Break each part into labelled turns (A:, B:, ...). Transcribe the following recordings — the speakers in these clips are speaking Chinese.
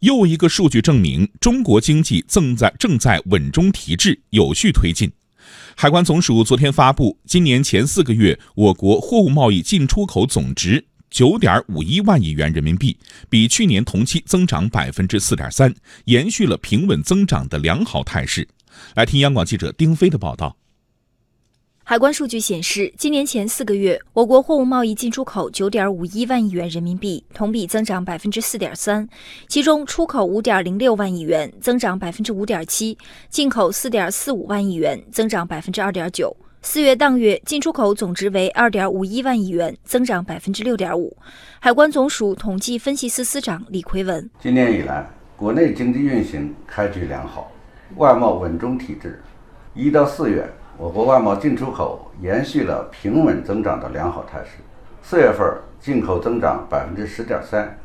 A: 又一个数据证明，中国经济正在正在稳中提质，有序推进。海关总署昨天发布，今年前四个月，我国货物贸易进出口总值九点五一万亿元人民币，比去年同期增长百分之四点三，延续了平稳增长的良好态势。来听央广记者丁飞的报道。
B: 海关数据显示，今年前四个月，我国货物贸易进出口九点五一万亿元人民币，同比增长百分之四点三。其中，出口五点零六万亿元，增长百分之五点七；进口四点四五万亿元，增长百分之二点九。四月当月进出口总值为二点五一万亿元，增长百分之六点五。海关总署统计分析司司长李奎文：
C: 今年以来，国内经济运行开局良好，外贸稳中提质。一到四月。我国外贸进出口延续了平稳增长的良好态势。四月份进口增长百分之十点三，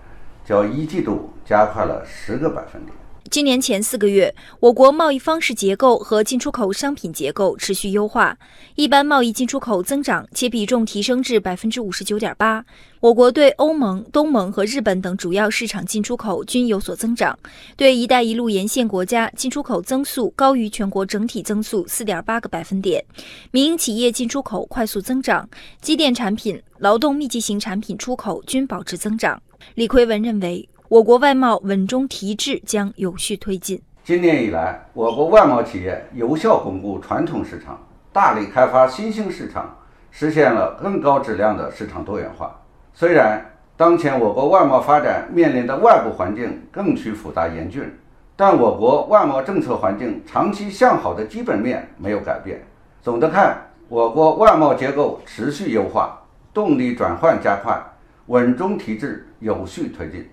C: 较一季度加快了十个百分点。
B: 今年前四个月，我国贸易方式结构和进出口商品结构持续优化，一般贸易进出口增长，且比重提升至百分之五十九点八。我国对欧盟、东盟和日本等主要市场进出口均有所增长，对“一带一路”沿线国家进出口增速高于全国整体增速四点八个百分点。民营企业进出口快速增长，机电产品、劳动密集型产品出口均保持增长。李奎文认为。我国外贸稳中提质将有序推进。
C: 今年以来，我国外贸企业有效巩固传统市场，大力开发新兴市场，实现了更高质量的市场多元化。虽然当前我国外贸发展面临的外部环境更趋复杂严峻，但我国外贸政策环境长期向好的基本面没有改变。总的看，我国外贸结构持续优化，动力转换加快，稳中提质有序推进。